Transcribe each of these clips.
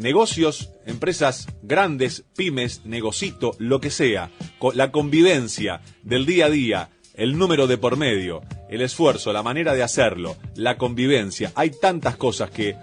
negocios, empresas grandes, pymes, negocito, lo que sea, la convivencia del día a día, el número de por medio, el esfuerzo, la manera de hacerlo, la convivencia, hay tantas cosas que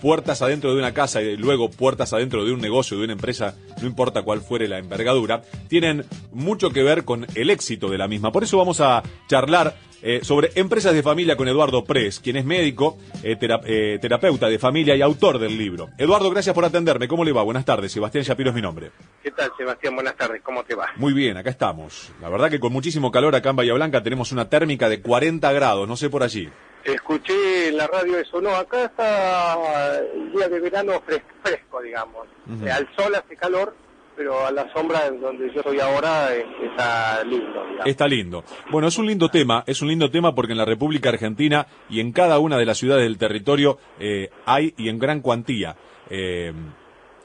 puertas adentro de una casa y luego puertas adentro de un negocio, de una empresa, no importa cuál fuere la envergadura, tienen mucho que ver con el éxito de la misma. Por eso vamos a charlar eh, sobre empresas de familia con Eduardo Pres, quien es médico, eh, eh, terapeuta de familia y autor del libro. Eduardo, gracias por atenderme. ¿Cómo le va? Buenas tardes. Sebastián Shapiro es mi nombre. ¿Qué tal, Sebastián? Buenas tardes. ¿Cómo te va? Muy bien, acá estamos. La verdad que con muchísimo calor acá en Bahía Blanca tenemos una térmica de 40 grados, no sé por allí. Escuché en la radio eso, no, acá está el día de verano fresco, digamos. al sol hace calor, pero a la sombra en donde yo estoy ahora está lindo. Está lindo. Bueno, es un lindo tema, es un lindo tema porque en la República Argentina y en cada una de las ciudades del territorio eh, hay, y en gran cuantía, eh,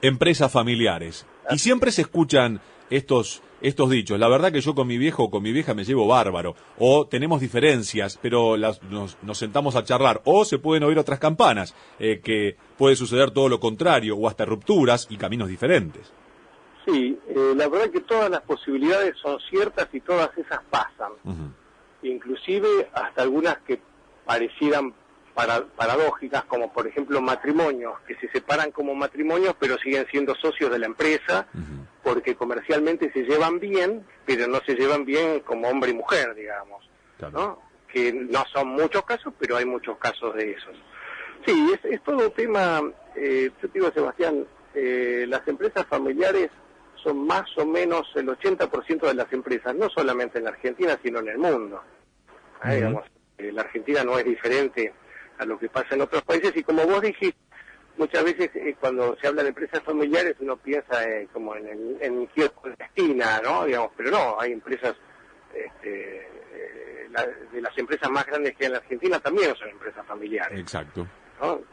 empresas familiares. Y siempre se escuchan estos estos dichos. La verdad que yo con mi viejo o con mi vieja me llevo bárbaro. O tenemos diferencias, pero nos, sentamos a charlar. O se pueden oír otras campanas, eh, que puede suceder todo lo contrario, o hasta rupturas y caminos diferentes. Sí, eh, la verdad que todas las posibilidades son ciertas y todas esas pasan. Inclusive hasta algunas que parecieran paradójicas, como por ejemplo matrimonios que se separan como matrimonios pero siguen siendo socios de la empresa porque comercialmente se llevan bien, pero no se llevan bien como hombre y mujer, digamos, ¿no? Que no son muchos casos, pero hay muchos casos de esos. Sí, es, todo un tema, eh, yo digo, Sebastián, eh, las empresas familiares son más o menos el 80% de las empresas, no solamente en la Argentina, sino en el mundo. Digamos, eh, la Argentina no es diferente a lo que pasa en otros países y como vos dijiste, muchas veces eh, cuando se habla de empresas familiares uno piensa eh, como en, el, en un kiosco de esquina, ¿no? Digamos, pero no, hay empresas, este, eh, de las empresas más grandes que hay en la Argentina también son empresas familiares. Exacto.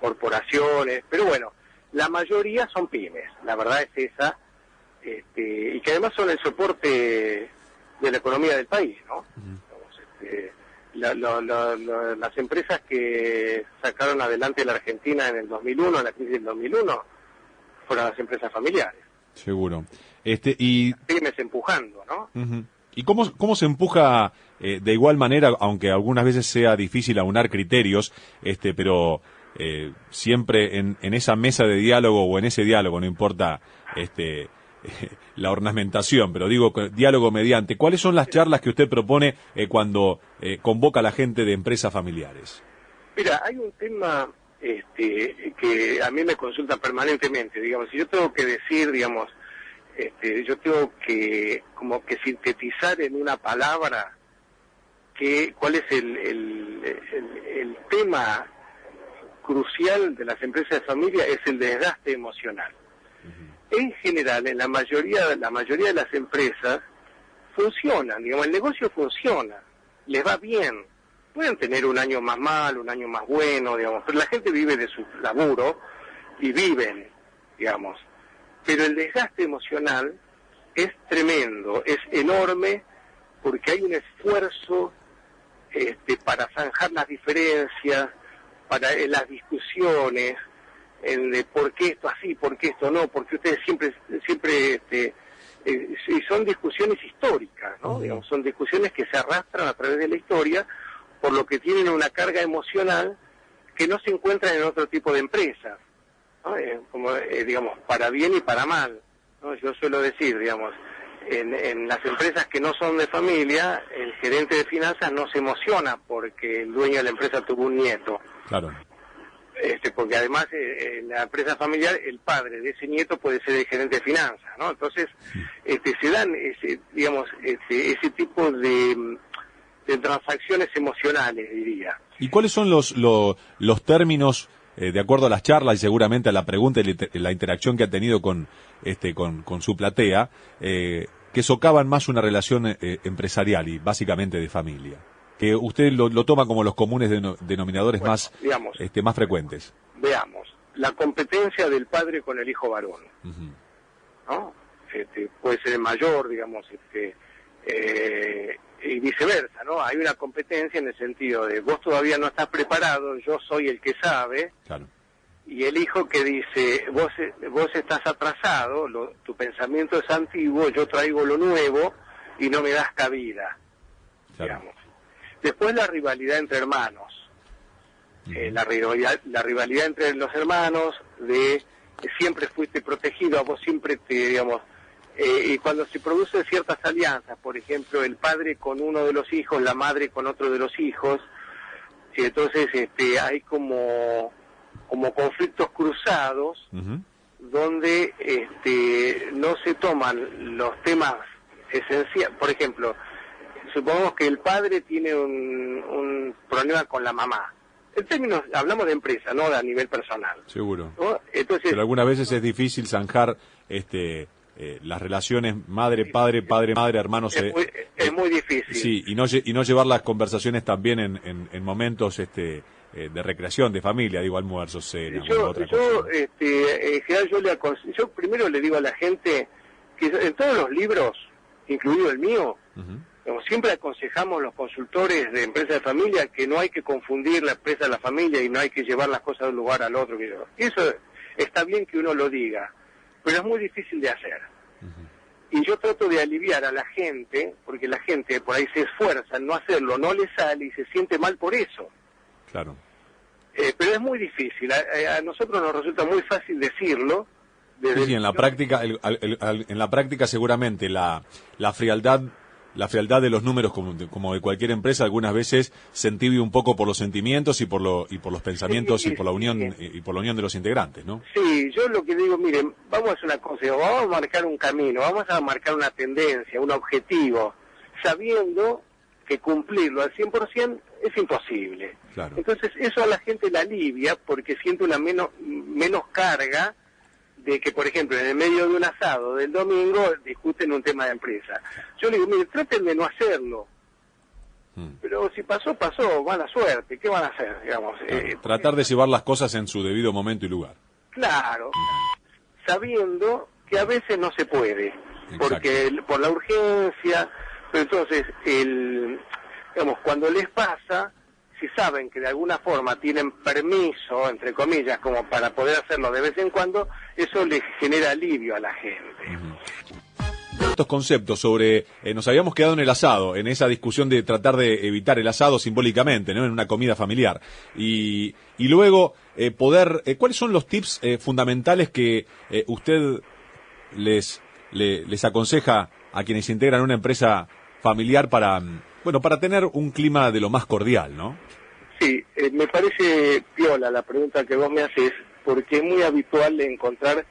Corporaciones, pero bueno, la mayoría son pymes, la verdad es esa, este, y que además son el soporte de la economía del país, ¿no? este, las empresas que sacaron adelante la Argentina en el 2001, en la crisis del 2001, fueron las empresas familiares. Seguro. Este, y... Pymes empujando, ¿no? ¿Y cómo, cómo se empuja eh, de igual manera, aunque algunas veces sea difícil aunar criterios, este, pero eh, siempre en, en esa mesa de diálogo o en ese diálogo, no importa este, la ornamentación, pero digo diálogo mediante. ¿Cuáles son las charlas que usted propone eh, cuando eh, convoca a la gente de empresas familiares? Mira, hay un tema este, que a mí me consulta permanentemente. Digamos, si yo tengo que decir, digamos, este, yo tengo que como que sintetizar en una palabra que cuál es el, el tema crucial de las empresas de familia es el desgaste emocional en general, en la mayoría, la mayoría de las empresas funcionan, digamos, el negocio funciona, les va bien. Pueden tener un año más malo, un año más bueno, digamos, pero la gente vive de su laburo y viven, digamos. Pero el desgaste emocional es tremendo, es enorme, porque hay un esfuerzo este, para zanjar las diferencias, para eh, las discusiones, en de por qué esto así, por qué esto no, porque ustedes siempre, siempre, este, eh, son discusiones históricas, ¿no? Digamos, son discusiones que se arrastran a través de la historia, por lo que tienen una carga emocional que no se encuentra en otro tipo de empresas, ¿no? Eh, como, eh, digamos, para bien y para mal, ¿no? Yo suelo decir, digamos, en, en las empresas que no son de familia, el gerente de finanzas no se emociona porque el dueño de la empresa tuvo un nieto. Claro este, porque además eh, en la empresa familiar el padre de ese nieto puede ser el gerente de finanzas, ¿no? Entonces este, se dan ese, digamos, ese, ese tipo de, transacciones emocionales, diría. ¿Y cuáles son los, los, términos, eh, de acuerdo a las charlas y seguramente a la pregunta y la interacción que ha tenido con, este, con, con su platea, eh, que socavan más una relación empresarial y básicamente de familia? Que usted lo, toma como los comunes denominadores más, este, más frecuentes. Veamos, la competencia del padre con el hijo varón, ¿no? Este, puede ser el mayor, digamos, este, eh, y viceversa, ¿no? Hay una competencia en el sentido de vos todavía no estás preparado, yo soy el que sabe, y el hijo que dice, vos, vos estás atrasado, tu pensamiento es antiguo, yo traigo lo nuevo y no me das cabida. Digamos. Después la rivalidad entre hermanos. Eh, la, rivalidad, la rivalidad entre los hermanos de siempre fuiste protegido, a vos siempre te, digamos, eh, y cuando se producen ciertas alianzas, por ejemplo, el padre con uno de los hijos, la madre con otro de los hijos, y entonces este, hay como como conflictos cruzados donde este, no se toman los temas esenciales. Por ejemplo, supongamos que el padre tiene un, problema con la mamá. En términos, hablamos de empresa, no a nivel personal. Seguro. Entonces, Pero algunas veces es difícil zanjar este, eh, las relaciones madre-padre, padre-madre, hermanos. Es, muy, es muy difícil. Sí, y no, y no llevar las conversaciones también en, en momentos... este eh, de recreación, de familia, digo, almuerzo, cena, yo, yo, Este, en general, yo, le yo primero le digo a la gente que en todos los libros, incluido el mío, siempre aconsejamos los consultores de empresa de familia que no hay que confundir la empresa de la familia y no hay que llevar las cosas de un lugar al otro. Eso está bien que uno lo diga, pero es muy difícil de hacer. Y yo trato de aliviar a la gente, porque la gente por ahí se esfuerza en no hacerlo, no le sale y se siente mal por eso. Claro. Eh, pero es muy difícil. A, nosotros nos resulta muy fácil decirlo. Sí, en la práctica, en la práctica seguramente la, la frialdad la frialdad de los números como de, como de cualquier empresa algunas veces se entibia un poco por los sentimientos y por lo y por los pensamientos y por la unión y por la unión de los integrantes, ¿no? Sí, yo lo que digo, miren, vamos a hacer una cosa, vamos a marcar un camino, vamos a marcar una tendencia, un objetivo, sabiendo que cumplirlo al 100% es imposible. Entonces eso a la gente la alivia porque siente una menos, menos carga de que, por ejemplo, en el medio de un asado del domingo discuten un tema de empresa. Yo le digo, mire, traten de no hacerlo. Hmm. Pero si pasó, pasó, mala suerte. ¿Qué van a hacer? Digamos, eh, tratar de llevar las cosas en su debido momento y lugar. Claro, sabiendo que a veces no se puede, porque por la urgencia, entonces, el, digamos, cuando les pasa, si saben que de alguna forma tienen permiso, entre comillas, como para poder hacerlo de vez en cuando, eso les genera alivio a la gente. Estos conceptos sobre, eh, nos habíamos quedado en el asado, en esa discusión de tratar de evitar el asado simbólicamente, ¿no? En una comida familiar. Y, luego, eh, poder, eh, ¿cuáles son los tips fundamentales que usted les, les aconseja a quienes integran una empresa familiar para, bueno, para tener un clima de lo más cordial, ¿no? Sí, eh, me parece piola la pregunta que vos me haces, porque es muy habitual encontrar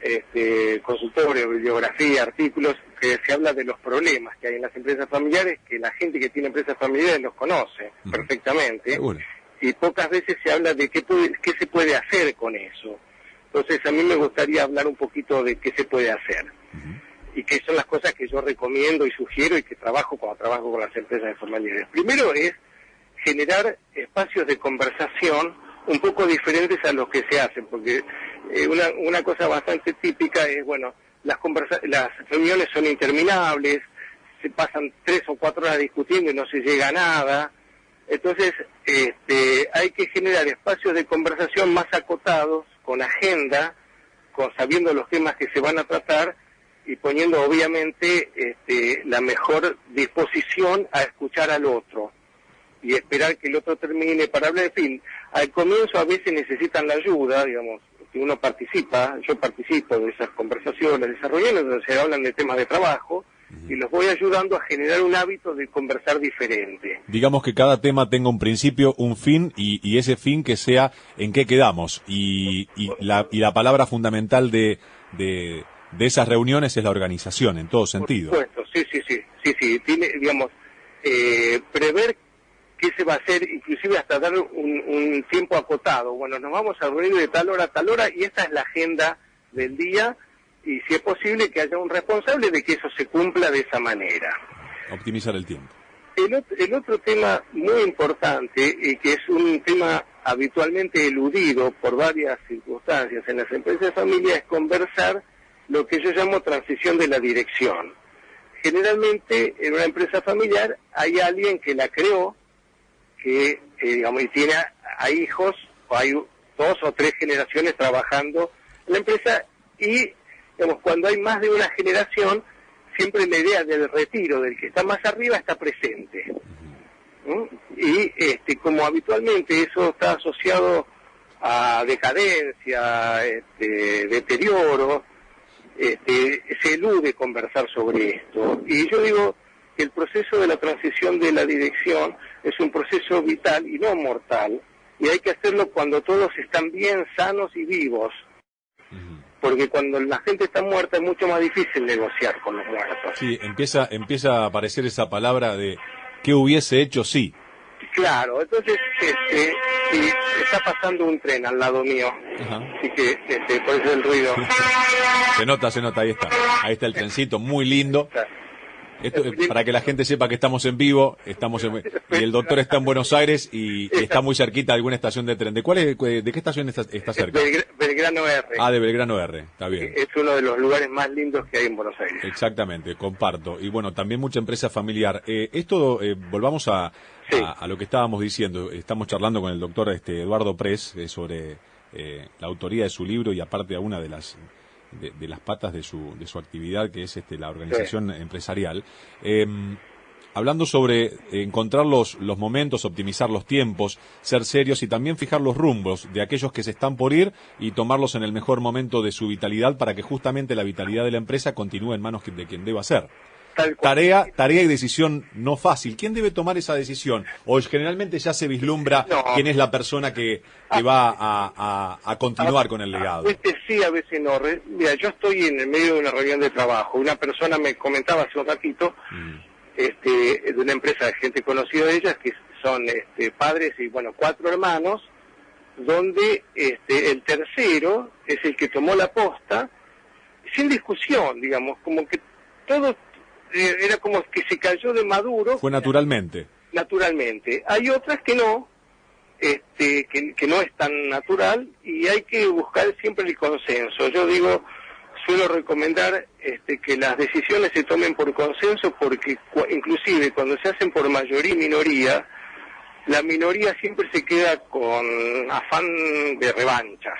este, consultorios, bibliografía, artículos que se habla de los problemas que hay en las empresas familiares, que la gente que tiene empresas familiares los conoce perfectamente, y pocas veces se habla de qué, qué se puede hacer con eso. Entonces a mí me gustaría hablar un poquito de qué se puede hacer y que son las cosas que yo recomiendo y sugiero y que trabajo cuando trabajo con las empresas de formalidades. Primero es generar espacios de conversación un poco diferentes a los que se hacen, porque eh, una, cosa bastante típica es, bueno, las, las reuniones son interminables, se pasan tres o cuatro horas discutiendo y no se llega a nada. Entonces, este, hay que generar espacios de conversación más acotados, con agenda, con, sabiendo los temas que se van a tratar y poniendo obviamente este, la mejor disposición a escuchar al otro y esperar que el otro termine para hablar. En fin, al comienzo a veces necesitan la ayuda, digamos, que uno participa, yo participo de esas conversaciones, de esas reuniones donde se hablan de temas de trabajo y los voy ayudando a generar un hábito de conversar diferente. Digamos que cada tema tenga un principio, un fin y, ese fin que sea en qué quedamos y, y, la, y la palabra fundamental de, de de esas reuniones es la organización, en todo sentido. Por supuesto, sí, sí, sí, sí, sí, tiene, digamos, eh, prever qué se va a hacer, inclusive hasta dar un, tiempo acotado. Bueno, nos vamos a reunir de tal hora a tal hora y esta es la agenda del día y si es posible que haya un responsable de que eso se cumpla de esa manera. Optimizar el tiempo. El, el otro tema muy importante y que es un tema habitualmente eludido por varias circunstancias en las empresas de familia es conversar lo que yo llamo transición de la dirección. Generalmente en una empresa familiar hay alguien que la creó, que eh, digamos y tiene a, hijos o hay dos o tres generaciones trabajando en la empresa y digamos, cuando hay más de una generación, siempre la idea del retiro del que está más arriba está presente. Y este, como habitualmente eso está asociado a decadencia, este, deterioro, este, se elude conversar sobre esto. Y yo digo que el proceso de la transición de la dirección es un proceso vital y no mortal, y hay que hacerlo cuando todos están bien sanos y vivos, porque cuando la gente está muerta es mucho más difícil negociar con los muertos. Sí, empieza, empieza a aparecer esa palabra de ¿qué hubiese hecho sí? Claro, entonces este, está pasando un tren al lado mío, así que este, por eso el ruido. se nota, se nota, ahí está. Ahí está el trencito, muy lindo. Esto, para que la gente sepa que estamos en vivo, estamos y el doctor está en Buenos Aires y, está muy cerquita de alguna estación de tren. ¿De cuál es, de qué estación está, está cerca? Belgrano R. Ah, de Belgrano R, está bien. Es uno de los lugares más lindos que hay en Buenos Aires. Exactamente, comparto. Y bueno, también mucha empresa familiar. Eh, esto, eh, volvamos a, a, lo que estábamos diciendo. Estamos charlando con el doctor este, Eduardo Pres eh, sobre la autoría de su libro y aparte a una de las de, las patas de su, de su actividad, que es este, la organización empresarial. Em, hablando sobre encontrar los, los momentos, optimizar los tiempos, ser serios y también fijar los rumbos de aquellos que se están por ir y tomarlos en el mejor momento de su vitalidad para que justamente la vitalidad de la empresa continúe en manos de quien deba ser. Tarea, tarea y decisión no fácil. ¿Quién debe tomar esa decisión? O generalmente ya se vislumbra quién es la persona que, que va a, a, continuar con el legado. A veces sí, a veces no. Mira, yo estoy en el medio de una reunión de trabajo. Una persona me comentaba hace un ratito mm. este, de una empresa de gente conocida de ellas que son este, padres y, bueno, cuatro hermanos, donde este, el tercero es el que tomó la posta sin discusión, digamos, como que todos era como que se cayó de maduro. Fue naturalmente. Naturalmente. Hay otras que no, este, que, que no es tan natural y hay que buscar siempre el consenso. Yo digo, suelo recomendar este, que las decisiones se tomen por consenso porque inclusive cuando se hacen por mayoría y minoría, la minoría siempre se queda con afán de revancha.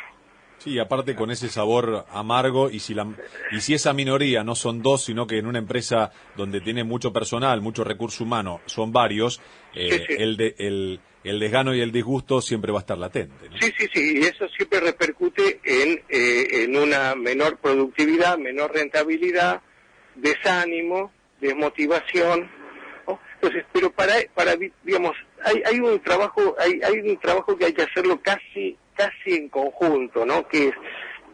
Sí, aparte con ese sabor amargo y si la y si esa minoría no son dos, sino que en una empresa donde tiene mucho personal, mucho recurso humano, son varios, eh, el de, el, el desgano y el disgusto siempre va a estar latente. Sí, sí, sí, y eso siempre repercute en, eh, en una menor productividad, menor rentabilidad, desánimo, desmotivación. Entonces, pero para, para digamos, hay, hay un trabajo, hay, hay un trabajo que hay que hacerlo casi casi en conjunto, ¿no? Que es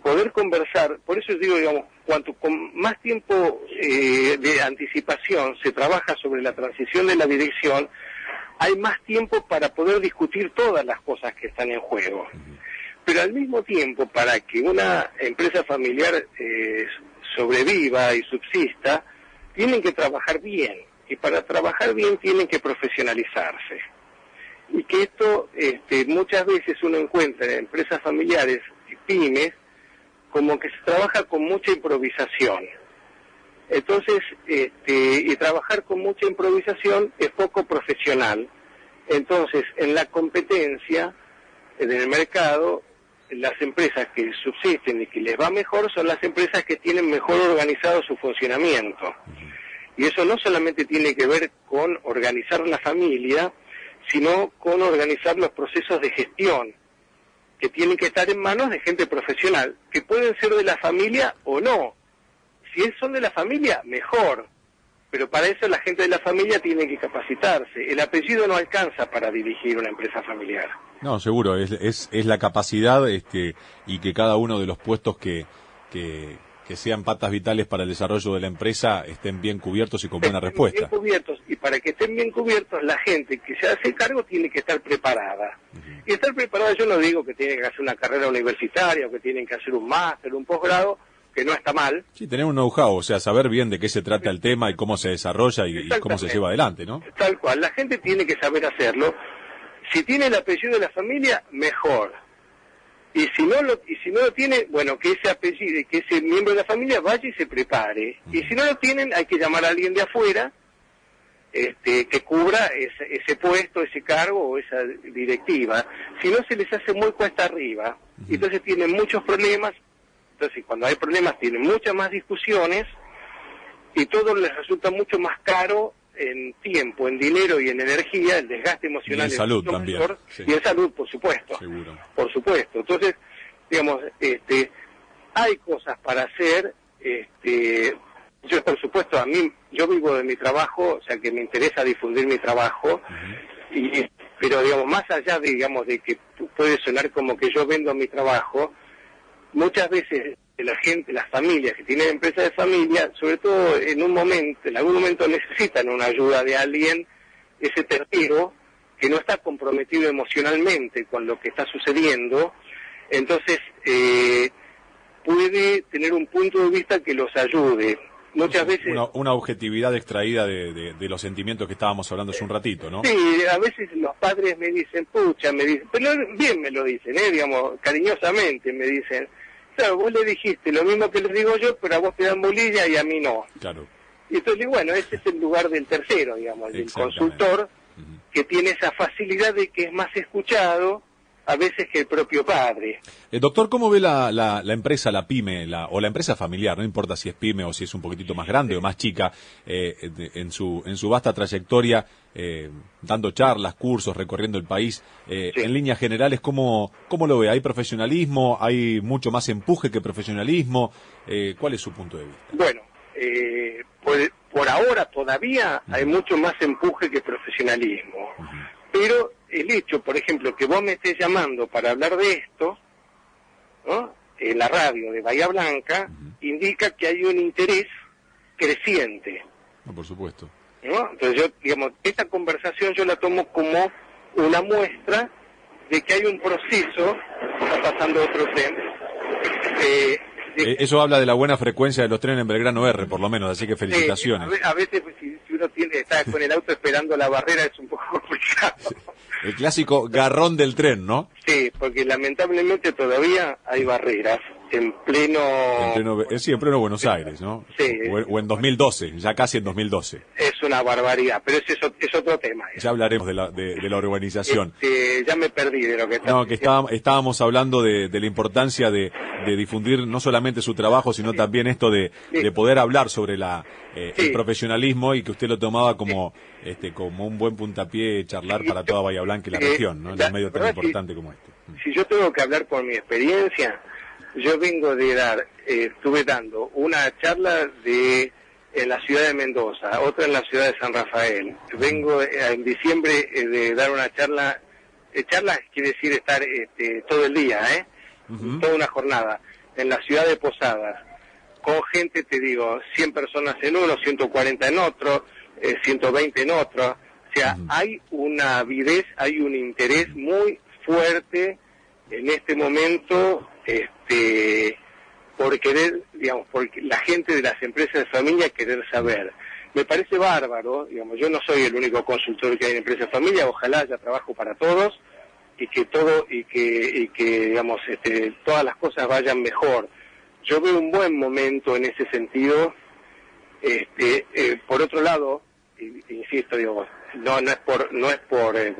poder conversar, por eso digo, digamos, cuanto con más tiempo eh, de anticipación se trabaja sobre la transición de la dirección, hay más tiempo para poder discutir todas las cosas que están en juego. Pero al mismo tiempo, para que una empresa familiar eh, sobreviva y subsista, tienen que trabajar bien. Y para trabajar bien tienen que profesionalizarse y que esto este, muchas veces uno encuentra en empresas familiares y pymes como que se trabaja con mucha improvisación. Entonces, este, y trabajar con mucha improvisación es poco profesional. Entonces, en la competencia, en el mercado, las empresas que subsisten y que les va mejor son las empresas que tienen mejor organizado su funcionamiento. Y eso no solamente tiene que ver con organizar la familia, sino con organizar los procesos de gestión, que tienen que estar en manos de gente profesional, que pueden ser de la familia o no. Si son de la familia, mejor. Pero para eso la gente de la familia tiene que capacitarse. El apellido no alcanza para dirigir una empresa familiar. No, seguro, es, es, es la capacidad este, y que cada uno de los puestos que, que, que sean patas vitales para el desarrollo de la empresa estén bien cubiertos y con buena respuesta. Bien cubiertos y para que estén bien cubiertos la gente que se hace cargo tiene que estar preparada. Y estar preparada yo no digo que tienen que hacer una carrera universitaria o que tienen que hacer un máster, un posgrado, que no está mal. Sí, tener un know-how, o sea, saber bien de qué se trata el tema y cómo se desarrolla y, cómo se lleva adelante, ¿no? Tal cual, la gente tiene que saber hacerlo. Si tiene el apellido de la familia, mejor y si no lo y si no lo tiene bueno que ese apellido que ese miembro de la familia vaya y se prepare y si no lo tienen hay que llamar a alguien de afuera este, que cubra ese, ese, puesto, ese cargo o esa directiva. Si no, se les hace muy cuesta arriba. Entonces tienen muchos problemas. Entonces, cuando hay problemas, tienen muchas más discusiones y todo les resulta mucho más caro en tiempo, en dinero y en energía, el desgaste emocional. Y en salud también. Y en salud, por supuesto. Por supuesto. Entonces, digamos, este, hay cosas para hacer. Este, yo, por supuesto, a mí, yo vivo de mi trabajo, o sea que me interesa difundir mi trabajo, y, pero digamos, más allá, digamos, de que puede sonar como que yo vendo mi trabajo, muchas veces la gente, las familias que tienen empresas de familia, sobre todo en un momento, en algún momento necesitan una ayuda de alguien, ese tercero, que no está comprometido emocionalmente con lo que está sucediendo, entonces eh, puede tener un punto de vista que los ayude. Muchas veces... Una, objetividad extraída de, los sentimientos que estábamos hablando hace un ratito, ¿no? Sí, a veces los padres me dicen, pucha, me dicen, pero bien me lo dicen, ¿eh? digamos, cariñosamente me dicen, Claro, vos le dijiste lo mismo que les digo yo, pero a vos te dan bolilla y a mí no. Claro. Y entonces, bueno, ese es el lugar del tercero, digamos, del consultor, que tiene esa facilidad de que es más escuchado a veces que el propio padre. Eh, doctor, ¿cómo ve la, la, empresa, la pyme, la, o la empresa familiar, no importa si es pyme o si es un poquitito más grande o más chica, eh, en, su, en su vasta trayectoria, eh, dando charlas, cursos, recorriendo el país, en líneas generales, ¿cómo, ¿cómo lo ve? ¿Hay profesionalismo? ¿Hay mucho más empuje que profesionalismo? ¿Cuál es su punto de vista? Bueno, por, por, ahora todavía hay mucho más empuje que profesionalismo, pero el hecho, por ejemplo, que vos me estés llamando para hablar de esto, ¿no? en la radio de Bahía Blanca, indica que hay un interés creciente. No, por supuesto. ¿no? Entonces yo, digamos, esta conversación yo la tomo como una muestra de que hay un proceso, está pasando otro tren, eh, eh, eso habla de la buena frecuencia de los trenes en Belgrano R, por lo menos, así que felicitaciones. a veces, pues, si, uno tiene, está con el auto esperando la barrera, es un poco complicado. El clásico garrón del tren, ¿no? Sí, porque lamentablemente todavía hay barreras en pleno... En pleno eh, sí, en pleno Buenos Aires, ¿no? Sí. O, en 2012, ya casi en 2012. Es una barbaridad, pero ese es, otro tema. Ya hablaremos de la, de, la urbanización. Este, ya me perdí de lo que No, que estábamos, hablando de, la importancia de, difundir no solamente su trabajo, sino también esto de, poder hablar sobre la, eh, el profesionalismo y que usted lo tomaba como, este, como un buen puntapié charlar para toda Bahía Blanca y la región, ¿no? en un medio tan importante como este. Si yo tengo que hablar por mi experiencia, yo vengo de dar, eh, estuve dando una charla de en la ciudad de Mendoza, otra en la ciudad de San Rafael. Vengo eh, en diciembre eh, de dar una charla, charla quiere decir estar este, todo el día, ¿eh? Toda una jornada, en la ciudad de Posadas, con gente, te digo, 100 personas en uno, 140 en otro, 120 en otro. O sea, hay una avidez, hay un interés muy fuerte en este momento este, por querer, digamos, por la gente de las empresas de familia querer saber. Me parece bárbaro, digamos, yo no soy el único consultor que hay en empresas de familia, ojalá haya trabajo para todos y que todo y que, y que digamos, este, todas las cosas vayan mejor. Yo veo un buen momento en ese sentido. Este, eh, por otro lado, insisto, digo, no, no es por, no es por eh,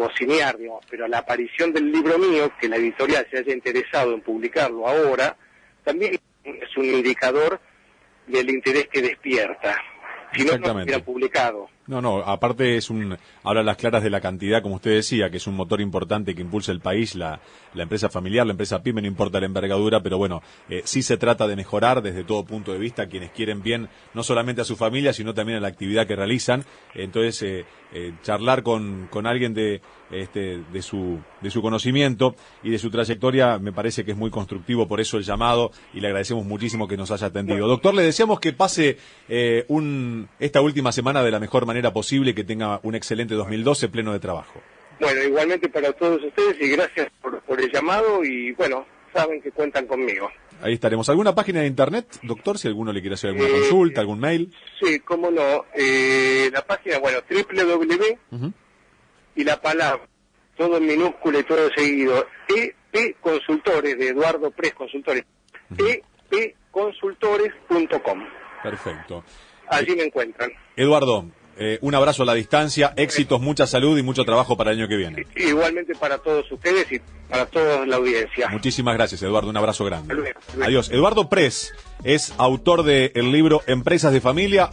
digamos, pero la aparición del libro mío, que la editorial se haya interesado en publicarlo ahora, también es un indicador del interés que despierta. Si no, no hubiera publicado. No, no, aparte es un, habla las claras de la cantidad, como usted decía, que es un motor importante que impulsa el país, la, la empresa familiar, la empresa pyme, no importa la envergadura, pero bueno, eh, sí se trata de mejorar desde todo punto de vista quienes quieren bien, no solamente a su familia, sino también a la actividad que realizan. Entonces, eh, eh, charlar con, con alguien de, este, de, su, de su conocimiento y de su trayectoria me parece que es muy constructivo, por eso el llamado y le agradecemos muchísimo que nos haya atendido. Doctor, le deseamos que pase un, esta última semana de la mejor manera posible que tenga un excelente 2012 pleno de trabajo. Bueno, igualmente para todos ustedes y gracias por, el llamado y bueno, saben que cuentan conmigo. Ahí estaremos. ¿Alguna página de internet, doctor, si alguno le quiere hacer alguna eh, consulta, algún mail? Sí, cómo no. Eh, la página, bueno, www y la palabra, todo en minúscula y todo seguido, EP Consultores, de Eduardo Pres Consultores, epconsultores.com. Perfecto. Allí me encuentran. Eduardo, eh, un abrazo a la distancia, éxitos, mucha salud y mucho trabajo para el año que viene. Igualmente para todos ustedes y para toda la audiencia. Muchísimas gracias, Eduardo. Un abrazo grande. Adiós. Eduardo Pres es autor del libro Empresas de Familia.